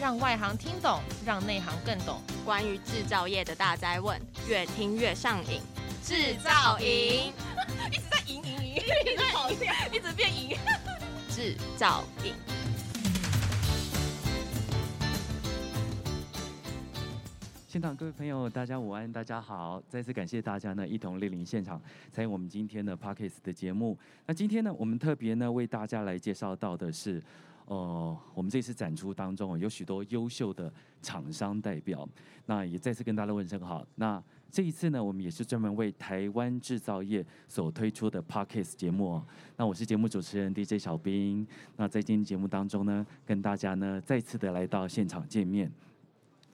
让外行听懂，让内行更懂。关于制造业的大灾问，越听越上瘾。制造营 一直在赢赢赢，一直跑掉，一直变赢。制造营。现场各位朋友，大家午安，大家好！再次感谢大家呢，一同莅临现场参与我们今天的 Parkes 的节目。那今天呢，我们特别呢为大家来介绍到的是，呃，我们这次展出当中有许多优秀的厂商代表。那也再次跟大家问声好。那这一次呢，我们也是专门为台湾制造业所推出的 Podcast 节目。那我是节目主持人 DJ 小兵。那在今天节目当中呢，跟大家呢再次的来到现场见面。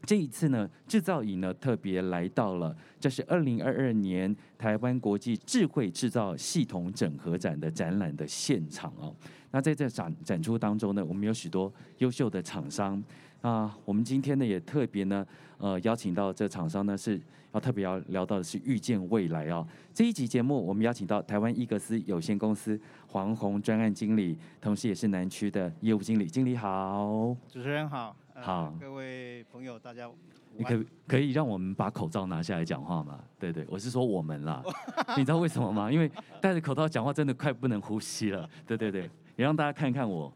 这一次呢，制造营呢特别来到了，这是二零二二年台湾国际智慧制造系统整合展的展览的现场哦。那在这展展出当中呢，我们有许多优秀的厂商啊。我们今天呢也特别呢，呃，邀请到这厂商呢是要特别要聊到的是预见未来哦。这一集节目，我们邀请到台湾伊格斯有限公司黄宏专案经理，同时也是南区的业务经理。经理好，主持人好。好，各位朋友，大家，你可可以让我们把口罩拿下来讲话吗？对对，我是说我们啦，你知道为什么吗？因为戴着口罩讲话真的快不能呼吸了。对对对，也让大家看看我，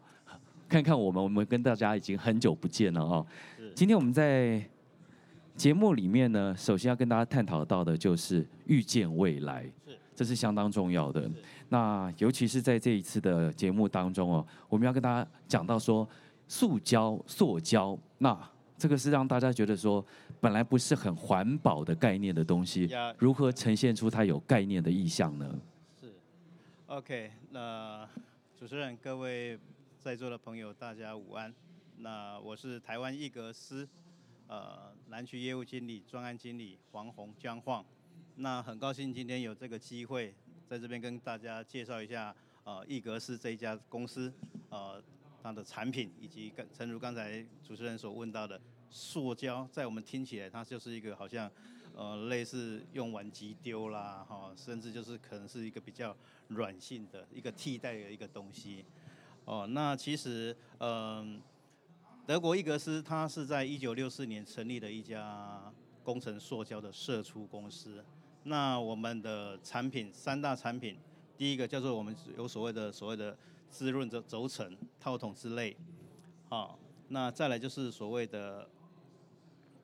看看我们，我们跟大家已经很久不见了哦。今天我们在节目里面呢，首先要跟大家探讨到的就是预见未来，这是相当重要的。那尤其是在这一次的节目当中哦，我们要跟大家讲到说。塑胶、塑胶，那这个是让大家觉得说，本来不是很环保的概念的东西，如何呈现出它有概念的意象呢？是，OK，那主持人、各位在座的朋友，大家午安。那我是台湾易格斯，呃，南区业务经理、专案经理黄宏江晃。那很高兴今天有这个机会，在这边跟大家介绍一下，呃，易格斯这一家公司，呃。它的产品以及跟，诚如刚才主持人所问到的，塑胶，在我们听起来，它就是一个好像，呃，类似用完即丢啦，哈，甚至就是可能是一个比较软性的一个替代的一个东西。哦，那其实，嗯，德国伊格斯，它是在一九六四年成立的一家工程塑胶的射出公司。那我们的产品三大产品，第一个叫做我们有所谓的所谓的。滋润的轴承、套筒之类，好，那再来就是所谓的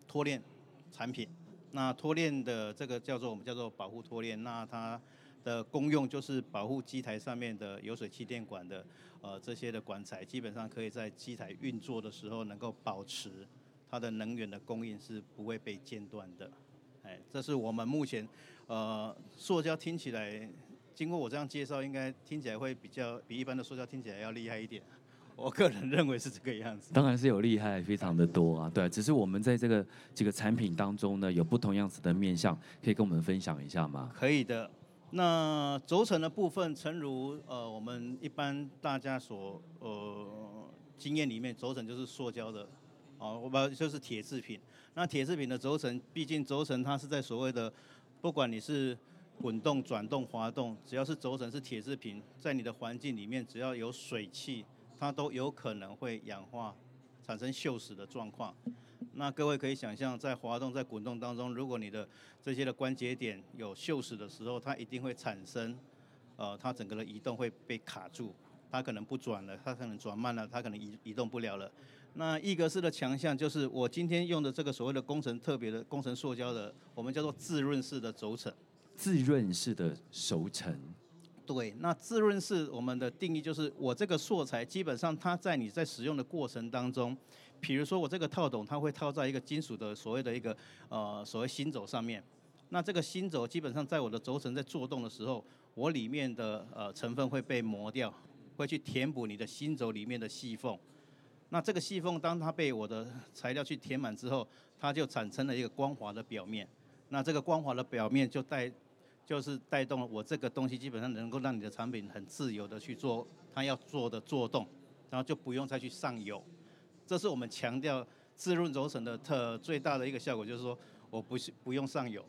脱链产品。那拖链的这个叫做我们叫做保护拖链，那它的功用就是保护机台上面的油水气垫管的呃这些的管材，基本上可以在机台运作的时候能够保持它的能源的供应是不会被间断的。哎，这是我们目前呃塑胶听起来。经过我这样介绍，应该听起来会比较比一般的塑胶听起来要厉害一点。我个人认为是这个样子。当然是有厉害，非常的多啊。对，只是我们在这个几个产品当中呢，有不同样子的面向，可以跟我们分享一下吗？可以的。那轴承的部分，诚如呃我们一般大家所呃经验里面，轴承就是塑胶的，哦，我把就是铁制品。那铁制品的轴承，毕竟轴承它是在所谓的，不管你是。滚动、转动、滑动，只要是轴承是铁制品，在你的环境里面，只要有水汽，它都有可能会氧化，产生锈蚀的状况。那各位可以想象，在滑动、在滚动当中，如果你的这些的关节点有锈蚀的时候，它一定会产生，呃，它整个的移动会被卡住，它可能不转了，它可能转慢了，它可能移移动不了了。那一格式的强项就是我今天用的这个所谓的工程特别的工程塑胶的，我们叫做自润式的轴承。自润式的轴承，对，那自润式我们的定义就是，我这个素材基本上它在你在使用的过程当中，比如说我这个套筒，它会套在一个金属的所谓的一个呃所谓芯轴上面，那这个芯轴基本上在我的轴承在做动的时候，我里面的呃成分会被磨掉，会去填补你的芯轴里面的细缝，那这个细缝当它被我的材料去填满之后，它就产生了一个光滑的表面，那这个光滑的表面就带。就是带动了我这个东西，基本上能够让你的产品很自由的去做它要做的做动，然后就不用再去上油。这是我们强调滋润轴承的特最大的一个效果，就是说我不是不用上油。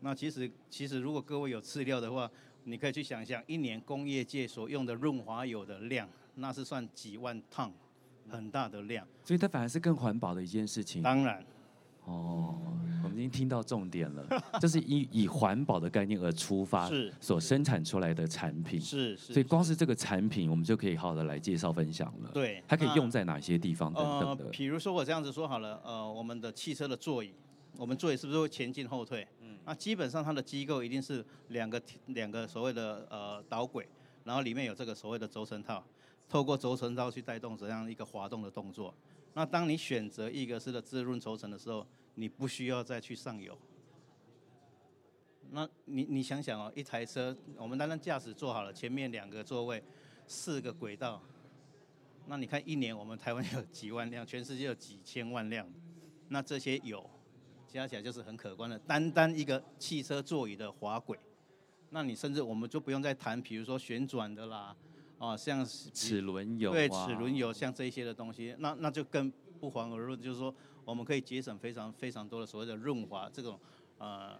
那其实其实如果各位有饲料的话，你可以去想象一年工业界所用的润滑油的量，那是算几万趟很大的量，所以它反而是更环保的一件事情。当然，哦，我们已经听到重点了，这是以以环保的概念而出发，是所生产出来的产品。是是，所以光是这个产品，我们就可以好好的来介绍分享了。对，它可以用在哪些地方等等的。呃，比如说我这样子说好了，呃，我们的汽车的座椅，我们座椅是不是会前进后退？嗯，那基本上它的机构一定是两个两个所谓的呃导轨。然后里面有这个所谓的轴承套，透过轴承套去带动这样一个滑动的动作。那当你选择一格斯的滋润轴承的时候，你不需要再去上油。那你你想想哦，一台车，我们单单驾驶坐好了，前面两个座位，四个轨道，那你看一年我们台湾有几万辆，全世界有几千万辆，那这些油加起来就是很可观的，单单一个汽车座椅的滑轨。那你甚至我们就不用再谈，比如说旋转的啦，啊，像齿轮油，对，齿轮油像这一些的东西，那那就更不遑而论，就是说我们可以节省非常非常多的所谓的润滑这种，呃，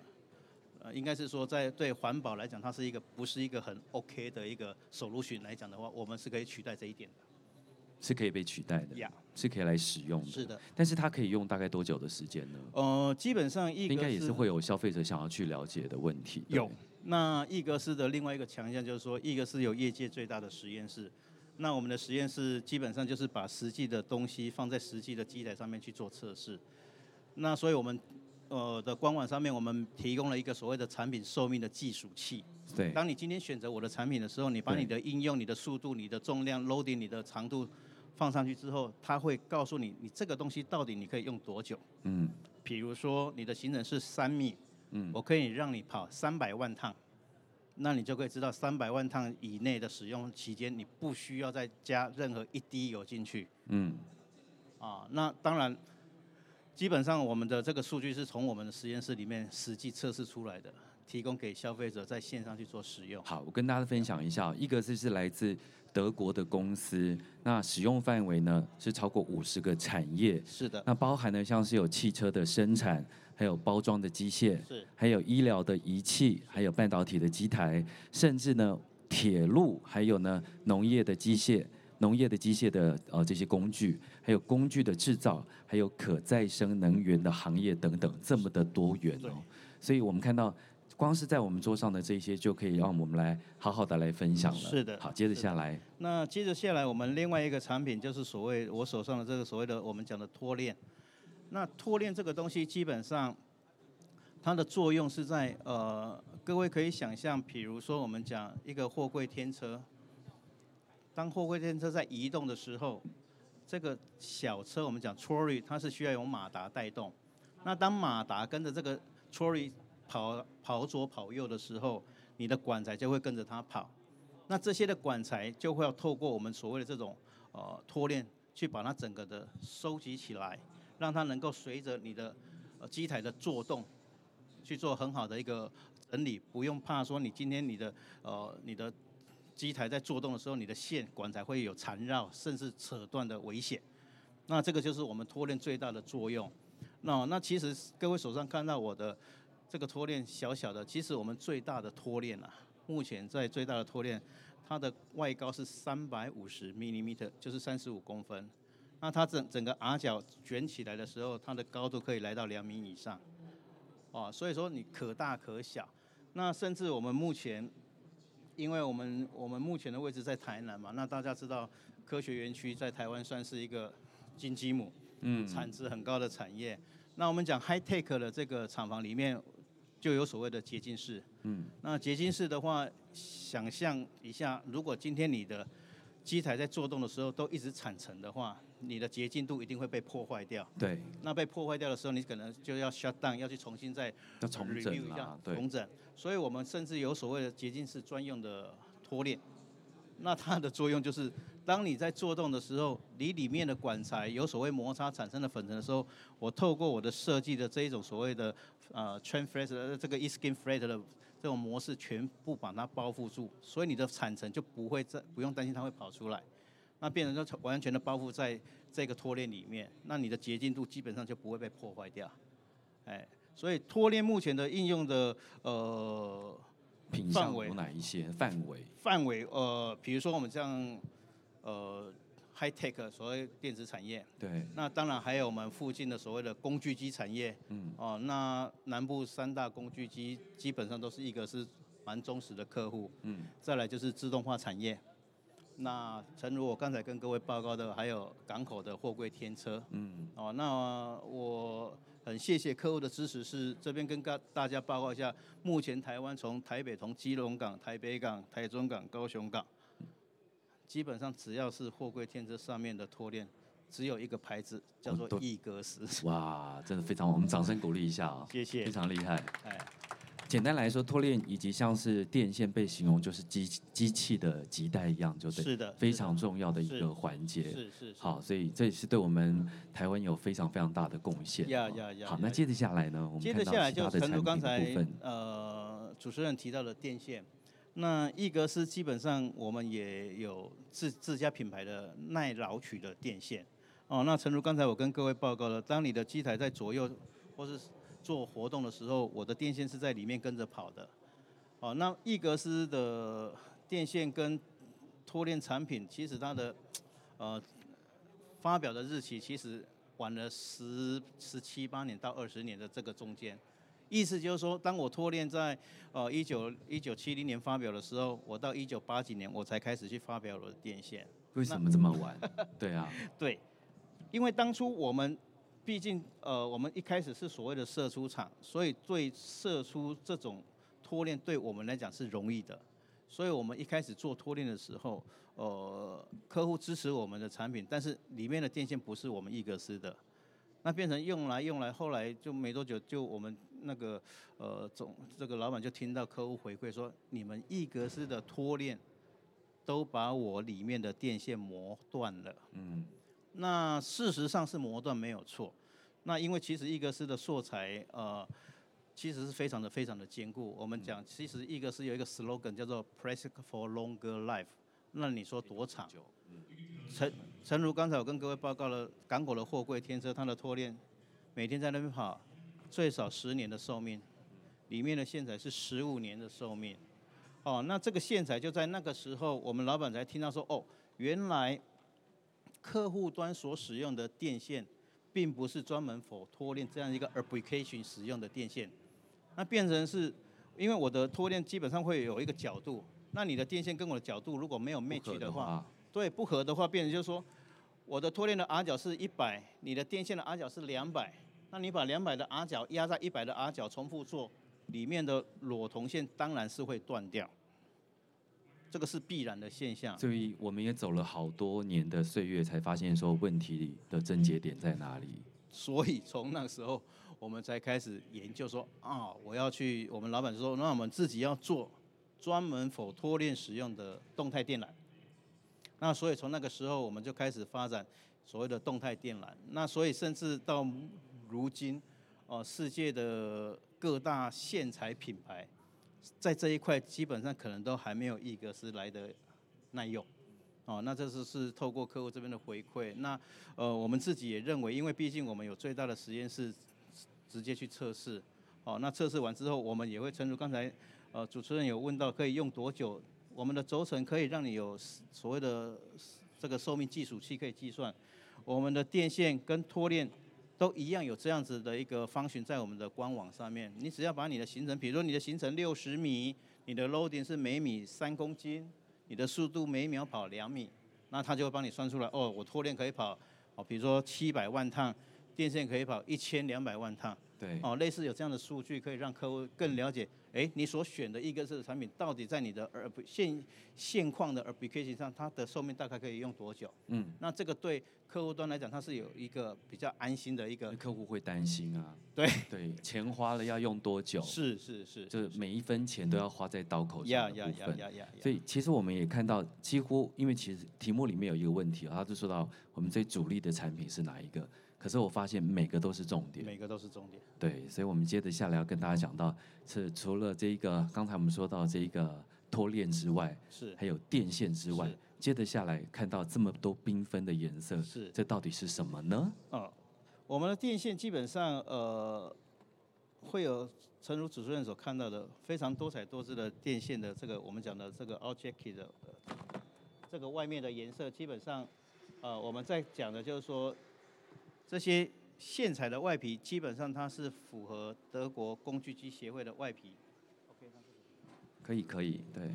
呃，应该是说在对环保来讲，它是一个不是一个很 OK 的一个 solution 来讲的话，我们是可以取代这一点的，是可以被取代的，Yeah. 是可以来使用的，是的。但是它可以用大概多久的时间呢？呃，基本上应该也是会有消费者想要去了解的问题，有。那易格斯的另外一个强项就是说，易格斯有业界最大的实验室。那我们的实验室基本上就是把实际的东西放在实际的机台上面去做测试。那所以我们呃的官网上面，我们提供了一个所谓的产品寿命的计数器。对。当你今天选择我的产品的时候，你把你的应用、你的速度、你的重量、loading、你的长度放上去之后，它会告诉你，你这个东西到底你可以用多久。嗯。比如说你的行程是三米。嗯，我可以让你跑三百万趟，那你就可以知道三百万趟以内的使用期间，你不需要再加任何一滴油进去。嗯，啊，那当然，基本上我们的这个数据是从我们的实验室里面实际测试出来的，提供给消费者在线上去做使用。好，我跟大家分享一下，一个是是来自德国的公司，那使用范围呢是超过五十个产业。是的，那包含呢像是有汽车的生产。还有包装的机械，是，还有医疗的仪器，还有半导体的机台，甚至呢铁路，还有呢农业的机械，农业的机械的呃这些工具，还有工具的制造，还有可再生能源的行业等等，这么的多元哦。所以我们看到，光是在我们桌上的这些，就可以让我们来好好的来分享了。是的。好，接着下来。那接着下来，我们另外一个产品就是所谓我手上的这个所谓的我们讲的拖链。那拖链这个东西，基本上它的作用是在呃，各位可以想象，比如说我们讲一个货柜天车，当货柜天车在移动的时候，这个小车我们讲 trolley，它是需要用马达带动。那当马达跟着这个 trolley 跑跑左跑右的时候，你的管材就会跟着它跑。那这些的管材就会要透过我们所谓的这种呃拖链去把它整个的收集起来。让它能够随着你的呃机台的作动去做很好的一个整理，不用怕说你今天你的呃你的机台在作动的时候，你的线管材会有缠绕甚至扯断的危险。那这个就是我们拖链最大的作用。那那其实各位手上看到我的这个拖链小小的，其实我们最大的拖链啊，目前在最大的拖链，它的外高是三百五十 millimeter，就是三十五公分。那它整整个阿角卷起来的时候，它的高度可以来到两米以上，哦，所以说你可大可小。那甚至我们目前，因为我们我们目前的位置在台南嘛，那大家知道科学园区在台湾算是一个金鸡母，嗯，产值很高的产业。那我们讲 high tech 的这个厂房里面，就有所谓的结晶室，嗯，那结晶室的话，想象一下，如果今天你的机台在做动的时候都一直产尘的话，你的洁净度一定会被破坏掉。对。那被破坏掉的时候，你可能就要 shut down，要去重新再要重整一下，重整。所以我们甚至有所谓的洁净室专用的拖链。那它的作用就是，当你在做动的时候，你里面的管材有所谓摩擦产生的粉尘的时候，我透过我的设计的这一种所谓的呃 train flat 的这个 e-skin flat 的。这种模式全部把它包覆住，所以你的产程就不会再不用担心它会跑出来，那变成就完全的包覆在这个拖链里面，那你的洁净度基本上就不会被破坏掉，哎，所以拖链目前的应用的呃范围有哪一些范围？范围呃，比如说我们这样呃 high tech 所谓电子产业。对。那当然还有我们附近的所谓的工具机产业。嗯。哦，那南部三大工具机基本上都是一个是蛮忠实的客户。嗯。再来就是自动化产业。那诚如我刚才跟各位报告的，还有港口的货柜天车。嗯。哦，那我很谢谢客户的支持，是这边跟大大家报告一下，目前台湾从台北从基隆港、台北港、台中港、高雄港，基本上只要是货柜天车上面的拖链，只有一个牌子叫做易格斯。哇，真的非常，我们掌声鼓励一下啊！谢谢，非常厉害。哎。简单来说，拖链以及像是电线被形容就是机机器的脐带一样，就对，是的，非常重要的一个环节。是是，是。好，所以这也是对我们台湾有非常非常大的贡献。呀呀呀！好，那接着下来呢，我们接着下来就诚如刚才呃主持人提到的电线，那易格斯基本上我们也有自自家品牌的耐老取的电线。哦，那诚如刚才我跟各位报告了，当你的机台在左右或是做活动的时候，我的电线是在里面跟着跑的。哦，那易格斯的电线跟拖链产品，其实它的呃发表的日期其实晚了十十七八年到二十年的这个中间。意思就是说，当我拖链在呃一九一九七零年发表的时候，我到一九八几年我才开始去发表我的电线。为什么这么晚？对啊。对，因为当初我们。毕竟，呃，我们一开始是所谓的射出厂，所以对射出这种拖链，对我们来讲是容易的。所以我们一开始做拖链的时候，呃，客户支持我们的产品，但是里面的电线不是我们易格斯的，那变成用来用来，后来就没多久，就我们那个呃总这个老板就听到客户回馈说，你们一格斯的拖链都把我里面的电线磨断了。嗯。那事实上是磨断没有错，那因为其实一格斯的素材呃，其实是非常的非常的坚固。我们讲其实一格斯有一个 slogan 叫做 “Plastic for longer life”，那你说多长？诚诚如刚才我跟各位报告了，港口的货柜天车它的拖链每天在那边跑，最少十年的寿命，里面的线材是十五年的寿命。哦，那这个线材就在那个时候，我们老板才听到说，哦，原来。客户端所使用的电线，并不是专门 for 拖链这样一个 application 使用的电线，那变成是，因为我的拖链基本上会有一个角度，那你的电线跟我的角度如果没有 match 的话，对，不合的话，变成就是说，我的拖链的 R 角是一百，你的电线的 R 角是两百，那你把两百的 R 角压在一百的 R 角重复做，里面的裸铜线当然是会断掉。这个是必然的现象，所以我们也走了好多年的岁月，才发现说问题的症结点在哪里。所以从那个时候，我们才开始研究说啊，我要去。我们老板说，那我们自己要做专门 for 拖链使用的动态电缆。那所以从那个时候，我们就开始发展所谓的动态电缆。那所以甚至到如今，哦，世界的各大线材品牌。在这一块，基本上可能都还没有一格是来的耐用，哦，那这是是透过客户这边的回馈。那呃，我们自己也认为，因为毕竟我们有最大的实验室，直接去测试，哦，那测试完之后，我们也会诚如刚才呃主持人有问到，可以用多久？我们的轴承可以让你有所谓的这个寿命计数器可以计算，我们的电线跟拖链。都一样有这样子的一个方寻在我们的官网上面，你只要把你的行程，比如说你的行程六十米，你的 loading 是每米三公斤，你的速度每秒跑两米，那他就会帮你算出来，哦，我拖链可以跑，哦，比如说七百万趟，电线可以跑一千两百万趟，对，哦，类似有这样的数据，可以让客户更了解。哎，你所选的易格斯的产品，到底在你的呃现现况的 application 上，它的寿命大概可以用多久？嗯，那这个对客户端来讲，它是有一个比较安心的一个。客户会担心啊。对对，钱花了要用多久？是是是，就是每一分钱都要花在刀口上的部分。呀呀呀！所以其实我们也看到，几乎因为其实题目里面有一个问题，他就说到我们最主力的产品是哪一个？可是我发现每个都是重点，每个都是重点。对，所以，我们接着下来要跟大家讲到，是除了这一个刚才我们说到这一个拖链之外，是还有电线之外，接着下来看到这么多缤纷的颜色，是这到底是什么呢？哦，我们的电线基本上呃会有，诚如主持人所看到的，非常多彩多姿的电线的这个我们讲的这个 object 的这个外面的颜色，基本上呃，我们在讲的就是说，这些线材的外皮基本上它是符合德国工具机协会的外皮。OK，可以可以，对。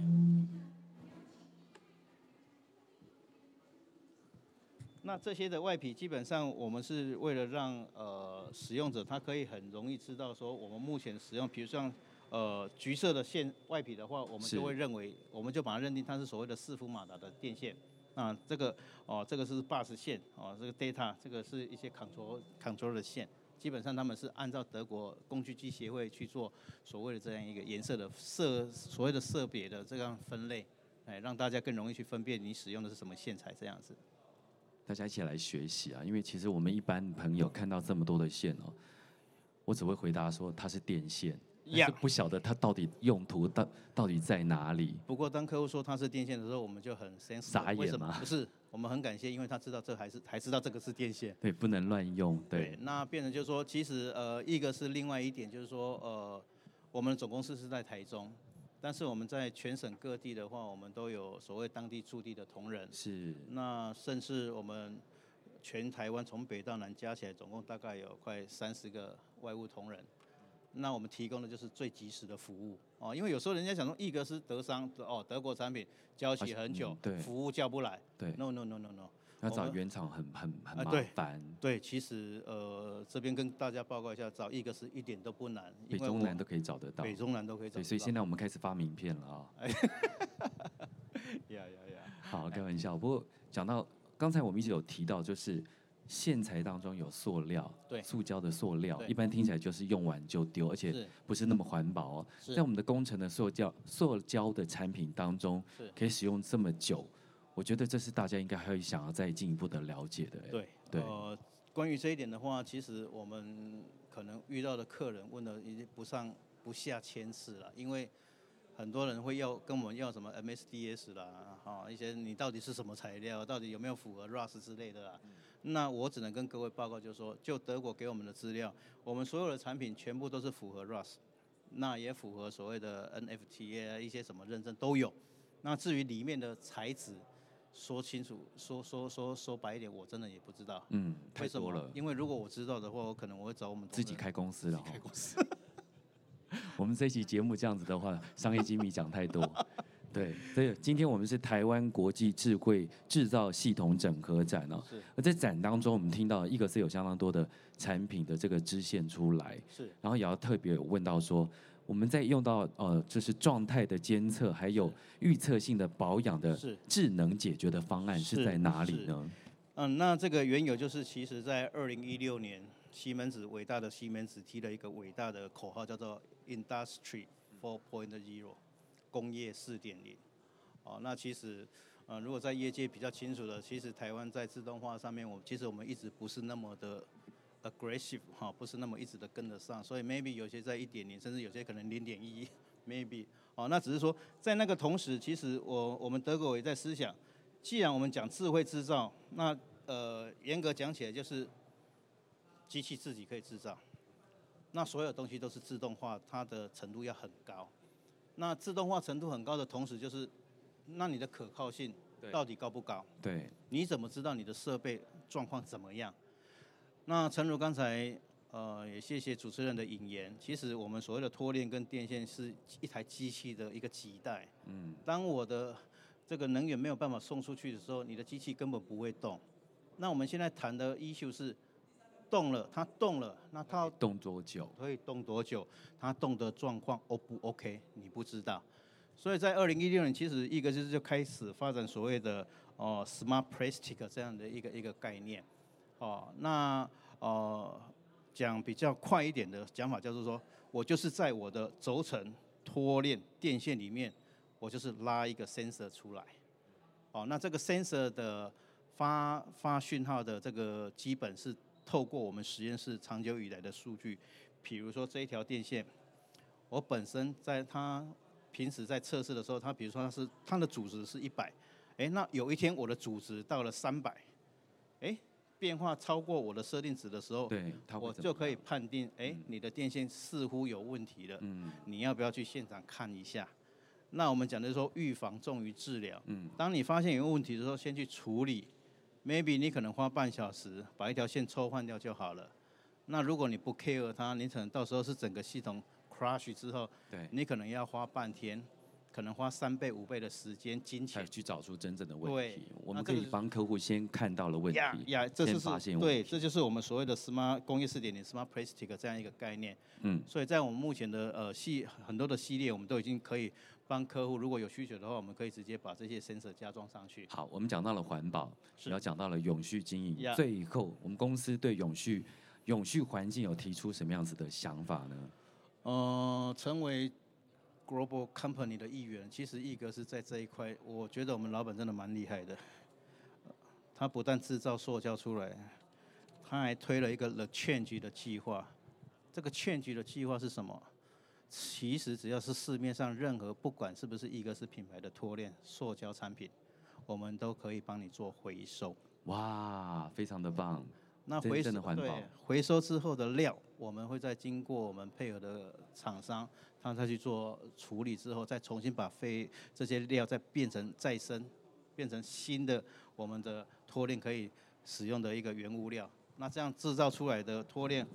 那这些的外皮基本上我们是为了让呃使用者他可以很容易知道说我们目前使用，比如像呃橘色的线外皮的话，我们就会认为，我们就把它认定它是所谓的四伏马达的电线。啊，这个哦，这个是 bus 线哦，这个 data，这个是一些 control control 的线，基本上他们是按照德国工具机协会去做所谓的这样一个颜色的色，所谓的色别的这样分类，哎，让大家更容易去分辨你使用的是什么线材这样子。大家一起来学习啊，因为其实我们一般朋友看到这么多的线哦，我只会回答说它是电线。也不晓得它到底用途到到底在哪里。不过当客户说它是电线的时候，我们就很 sensible，傻眼吗？不是，我们很感谢，因为他知道这还是还知道这个是电线。对，不能乱用。对，对那变成就是说，其实呃，一个是另外一点，就是说呃，我们的总公司是在台中，但是我们在全省各地的话，我们都有所谓当地驻地的同仁。是。那甚至我们全台湾从北到南加起来，总共大概有快三十个外务同仁。那我们提供的就是最及时的服务。哦，因为有时候人家想说易格斯德商哦，德国产品交期很久，对，服务叫不来，对，no no no no no，要找原厂很很很麻烦，对，其实呃这边跟大家报告一下，找易格斯一点都不难，北中南都可以找得到，北中南都可以找得到，所以现在我们开始发名片了啊，呀呀呀，好开玩笑，不过讲到刚才我们一直有提到就是。线材当中有塑料，对，塑胶的塑料，一般听起来就是用完就丢，而且不是那么环保哦。在我们的工程的塑胶、塑胶的产品当中，可以使用这么久，我觉得这是大家应该会想要再进一步的了解的。对，对。呃，关于这一点的话，其实我们可能遇到的客人问的已经不上不下千次了，因为很多人会要跟我们要什么 MSDS 啦，哈，一些你到底是什么材料，到底有没有符合 RoHS 之类的啦。那我只能跟各位报告，就是说，就德国给我们的资料，我们所有的产品全部都是符合 RoHS，那也符合所谓的 NFTA 啊，一些什么认证都有。那至于里面的材质，说清楚，说说说说白一点，我真的也不知道。嗯，太多了。因为如果我知道的话，我可能我会找我们自己开公司了。开公司。我们这期节目这样子的话，商业机密讲太多。对，所以今天我们是台湾国际智慧制造系统整合展哦。是。而在展当中，我们听到一个是有相当多的产品的这个支线出来。是。然后也要特别有问到说，我们在用到呃，就是状态的监测，还有预测性的保养的智能解决的方案是在哪里呢？嗯，那这个缘由就是，其实在二零一六年，西门子伟大的西门子提了一个伟大的口号，叫做 Industry 4.0。工业四点零，哦，那其实，呃，如果在业界比较清楚的，其实台湾在自动化上面，我其实我们一直不是那么的 aggressive 哈，不是那么一直的跟得上，所以 maybe 有些在一点零，甚至有些可能零点一，maybe，哦，那只是说在那个同时，其实我我们德国也在思想，既然我们讲智慧制造，那呃严格讲起来就是机器自己可以制造，那所有东西都是自动化，它的程度要很高。那自动化程度很高的同时，就是那你的可靠性到底高不高？对，你怎么知道你的设备状况怎么样？那诚如刚才呃也谢谢主持人的引言，其实我们所谓的拖链跟电线是一台机器的一个脐带。嗯，当我的这个能源没有办法送出去的时候，你的机器根本不会动。那我们现在谈的 issue 是。动了，它动了，那它动多久？可以动多久？它动的状况 O 不 OK？你不知道。所以在二零一六年，其实一个就是就开始发展所谓的哦、呃、Smart Plastic 这样的一个一个概念。哦，那呃讲比较快一点的讲法，叫做说我就是在我的轴承拖链电线里面，我就是拉一个 sensor 出来。哦，那这个 sensor 的发发讯号的这个基本是。透过我们实验室长久以来的数据，比如说这一条电线，我本身在它平时在测试的时候，它比如说它是它的阻值是一百，哎，那有一天我的阻值到了三百，哎，变化超过我的设定值的时候，对，我就可以判定，哎，你的电线似乎有问题了，嗯，你要不要去现场看一下？那我们讲的是说预防重于治疗，嗯，当你发现有问题的时候，先去处理。，maybe 你可能花半小时把一条线抽换掉就好了。那如果你不 care 它，你可能到时候是整个系统 crash 之后，对，你可能要花半天。可能花三倍、五倍的时间、金钱去找出真正的问题。对，我们可以帮客户先看到了问题，呀呀，这就是发现对，这就是我们所谓的 smart 工业四点零 smart plastic 这样一个概念。嗯，所以在我们目前的呃系很多的系列，我们都已经可以帮客户，如果有需求的话，我们可以直接把这些 sensor 加装上去。好，我们讲到了环保，也要讲到了永续经营。Yeah. 最后，我们公司对永续永续环境有提出什么样子的想法呢？呃，成为。Global Company 的一员，其实一格是在这一块，我觉得我们老板真的蛮厉害的。他不但制造塑胶出来，他还推了一个 The Change 的计划。这个 Change 的计划是什么？其实只要是市面上任何不管是不是一个是品牌的拖链塑胶产品，我们都可以帮你做回收。哇，非常的棒！那回收的环保对回收之后的料，我们会再经过我们配合的厂商，他再去做处理之后，再重新把废这些料再变成再生，变成新的我们的拖链可以使用的一个原物料。那这样制造出来的拖链，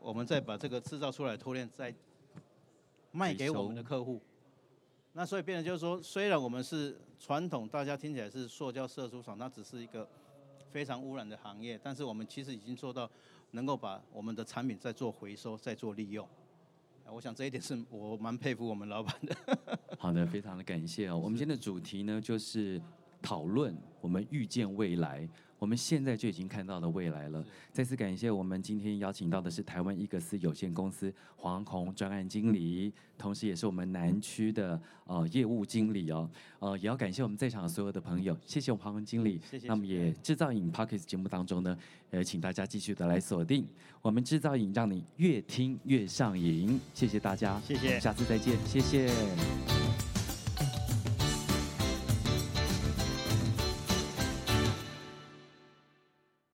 我们再把这个制造出来的脱链再卖给我们的客户。那所以变得就是说，虽然我们是传统，大家听起来是塑胶射出厂，那只是一个。非常污染的行业，但是我们其实已经做到能够把我们的产品再做回收、再做利用。我想这一点是我蛮佩服我们老板的。好的，非常的感谢哦。我们今天的主题呢，就是讨论我们预见未来。我们现在就已经看到了未来了。再次感谢我们今天邀请到的是台湾伊格斯有限公司黄宏专案经理，同时也是我们南区的呃业务经理哦。呃，也要感谢我们在场的所有的朋友，谢谢我们黄宏经理。谢谢。那么也制造瘾 Podcast 节目当中呢，呃，请大家继续的来锁定我们制造影，让你越听越上瘾。谢谢大家，谢谢，下次再见，谢谢。